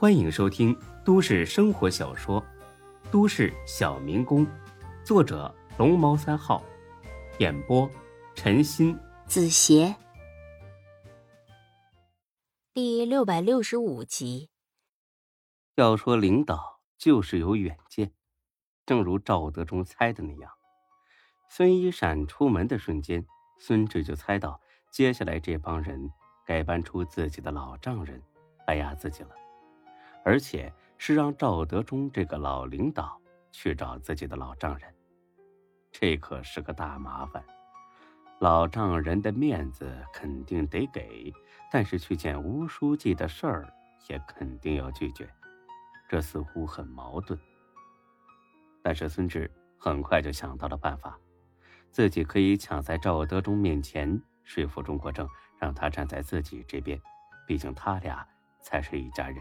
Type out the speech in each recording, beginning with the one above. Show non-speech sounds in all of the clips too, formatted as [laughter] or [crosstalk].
欢迎收听都市生活小说《都市小民工》，作者龙猫三号，演播陈鑫、子邪，第六百六十五集。要说领导就是有远见，正如赵德忠猜的那样，孙一闪出门的瞬间，孙志就猜到接下来这帮人该搬出自己的老丈人来压自己了。而且是让赵德忠这个老领导去找自己的老丈人，这可是个大麻烦。老丈人的面子肯定得给，但是去见吴书记的事儿也肯定要拒绝，这似乎很矛盾。但是孙志很快就想到了办法，自己可以抢在赵德忠面前说服钟国正，让他站在自己这边，毕竟他俩才是一家人。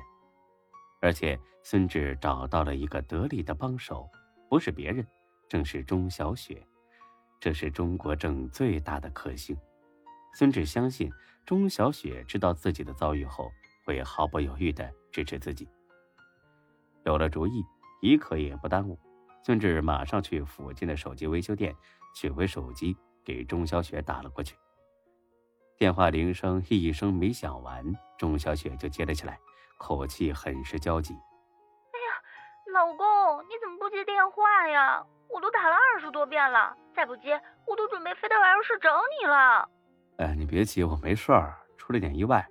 而且孙志找到了一个得力的帮手，不是别人，正是钟小雪。这是钟国正最大的克星。孙志相信钟小雪知道自己的遭遇后，会毫不犹豫的支持自己。有了主意，一刻也不耽误，孙志马上去附近的手机维修店取回手机，给钟小雪打了过去。电话铃声一声没响完，钟小雪就接了起来。口气很是焦急。哎呀，老公，你怎么不接电话呀？我都打了二十多遍了，再不接，我都准备飞到办公室找你了。哎，你别急，我没事儿，出了点意外，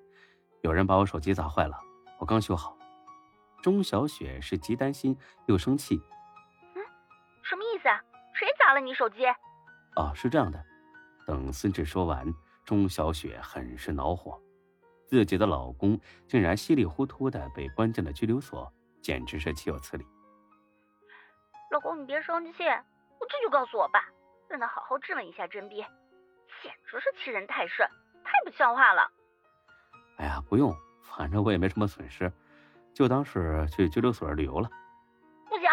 有人把我手机砸坏了，我刚修好。钟小雪是既担心又生气。嗯，什么意思啊？谁砸了你手机？哦，是这样的。等孙志说完，钟小雪很是恼火。自己的老公竟然稀里糊涂的被关进了拘留所，简直是岂有此理！老公，你别生气，我这就告诉我爸，让他好好质问一下甄别，简直是欺人太甚，太不像话了。哎呀，不用，反正我也没什么损失，就当是去拘留所旅游了。不行，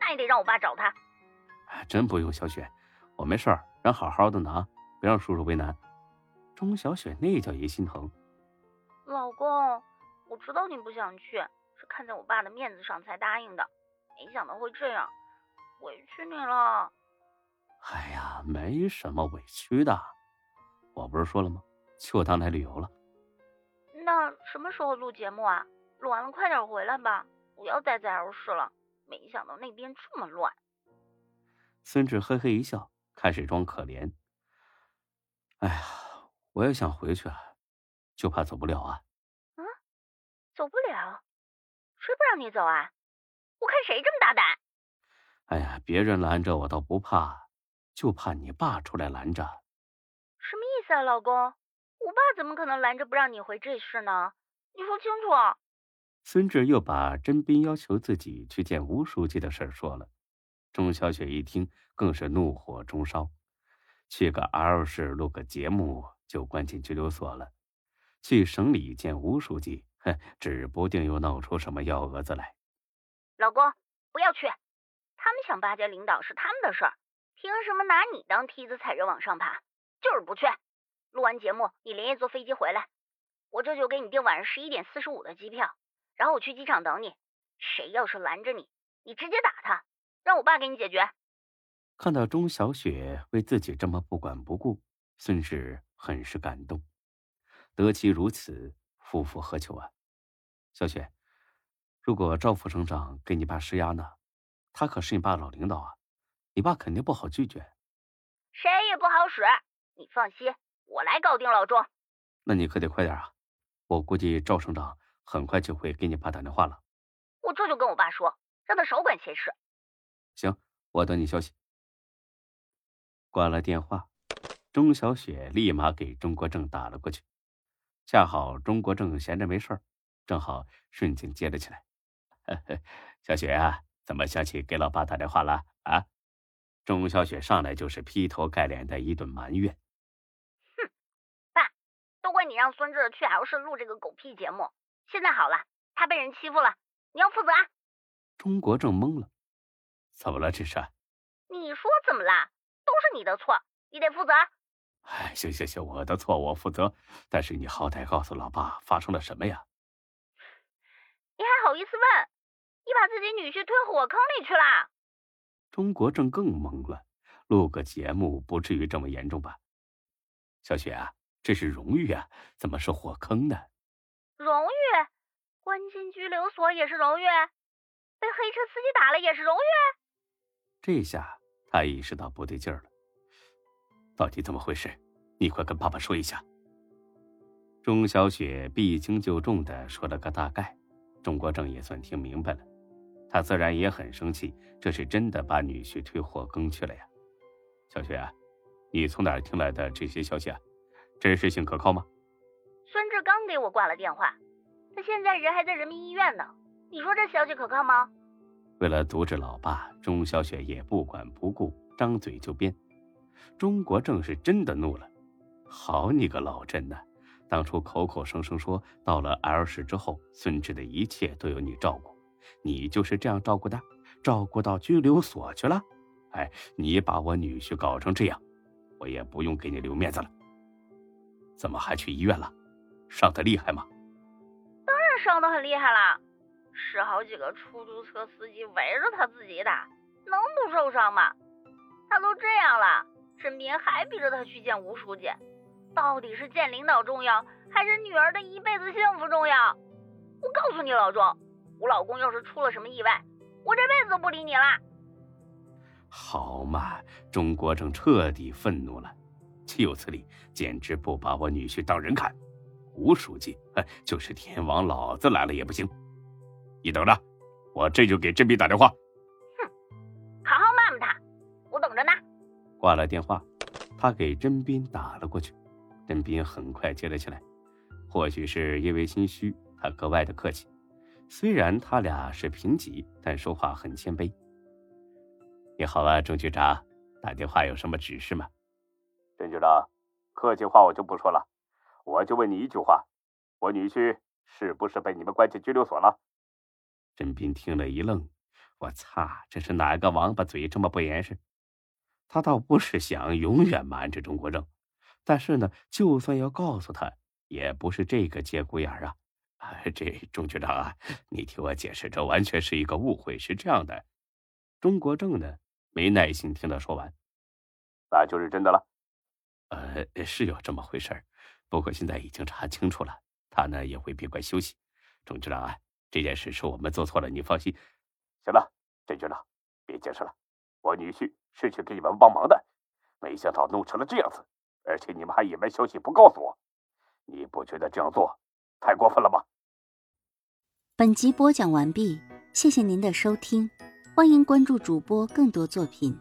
那也得让我爸找他。哎，真不用，小雪，我没事儿，人好好的呢，别让叔叔为难。钟小雪那叫一心疼。老公，我知道你不想去，是看在我爸的面子上才答应的，没想到会这样，委屈你了。哎呀，没什么委屈的，我不是说了吗？就当来旅游了。那什么时候录节目啊？录完了快点回来吧，不要再在 L 市了。没想到那边这么乱。孙志嘿嘿一笑，开始装可怜。哎呀，我也想回去啊。就怕走不了啊！啊，走不了，谁不让你走啊？我看谁这么大胆！哎呀，别人拦着我倒不怕，就怕你爸出来拦着。什么意思啊，老公？我爸怎么可能拦着不让你回这事呢？你说清楚。孙志又把甄斌要求自己去见吴书记的事说了。钟小雪一听，更是怒火中烧，去个 L 市录个节目就关进拘留所了。去省里见吴书记，哼，指不定又闹出什么幺蛾子来。老公，不要去，他们想巴结领导是他们的事儿，凭什么拿你当梯子踩着往上爬？就是不去。录完节目，你连夜坐飞机回来，我这就给你订晚上十一点四十五的机票，然后我去机场等你。谁要是拦着你，你直接打他，让我爸给你解决。看到钟小雪为自己这么不管不顾，孙氏很是感动。得其如此，夫复何求啊？小雪，如果赵副省长给你爸施压呢？他可是你爸老领导啊，你爸肯定不好拒绝。谁也不好使，你放心，我来搞定老钟。那你可得快点啊！我估计赵省长很快就会给你爸打电话了。我这就跟我爸说，让他少管闲事。行，我等你消息。挂了电话，钟小雪立马给钟国正打了过去。恰好钟国正闲着没事儿正好顺劲接了起来。呵 [laughs] 呵小雪啊，怎么想起给老爸打电话了啊？钟小雪上来就是劈头盖脸的一顿埋怨。哼，爸，都怪你让孙志去 L 市录这个狗屁节目。现在好了，他被人欺负了，你要负责。钟国正懵了，怎么了这是？你说怎么啦？都是你的错，你得负责。哎，行行行，我的错，我负责。但是你好歹告诉老爸发生了什么呀？你还好意思问？你把自己女婿推火坑里去了？钟国正更懵了，录个节目不至于这么严重吧？小雪啊，这是荣誉啊，怎么是火坑呢？荣誉，关进拘留所也是荣誉，被黑车司机打了也是荣誉。这下他意识到不对劲儿了，到底怎么回事？你快跟爸爸说一下。钟小雪避轻就重的说了个大概，钟国正也算听明白了。他自然也很生气，这是真的把女婿推火坑去了呀！小雪啊，你从哪儿听来的这些消息啊？真实性可靠吗？孙志刚给我挂了电话，他现在人还在人民医院呢。你说这消息可靠吗？为了阻止老爸，钟小雪也不管不顾，张嘴就编。中国正是真的怒了，好你个老甄呐！当初口口声声说到了 L 市之后，孙志的一切都由你照顾。你就是这样照顾的，照顾到拘留所去了。哎，你把我女婿搞成这样，我也不用给你留面子了。怎么还去医院了？伤得厉害吗？当然伤得很厉害了，十好几个出租车司机围着他自己打，能不受伤吗？还逼着他去见吴书记，到底是见领导重要，还是女儿的一辈子幸福重要？我告诉你，老钟。我老公要是出了什么意外，我这辈子都不理你了。好嘛，钟国正彻底愤怒了，岂有此理！简直不把我女婿当人看。吴书记，就是天王老子来了也不行。你等着，我这就给甄斌打电话。挂了电话，他给甄斌打了过去。甄斌很快接了起来，或许是因为心虚，他格外的客气。虽然他俩是平级，但说话很谦卑。你好啊，郑局长，打电话有什么指示吗？郑局长，客气话我就不说了，我就问你一句话：我女婿是不是被你们关进拘留所了？甄斌听了一愣，我擦，这是哪个王八嘴这么不严实？他倒不是想永远瞒着钟国正，但是呢，就算要告诉他，也不是这个节骨眼啊。[laughs] 这钟局长啊，你听我解释，这完全是一个误会。是这样的，钟国正呢没耐心听他说完，那就是真的了。呃，是有这么回事不过现在已经查清楚了，他呢也会闭关休息。钟局长啊，这件事是我们做错了，你放心。行了，郑局长，别解释了。我女婿是去给你们帮忙的，没想到弄成了这样子，而且你们还隐瞒消息不告诉我，你不觉得这样做太过分了吗？本集播讲完毕，谢谢您的收听，欢迎关注主播更多作品。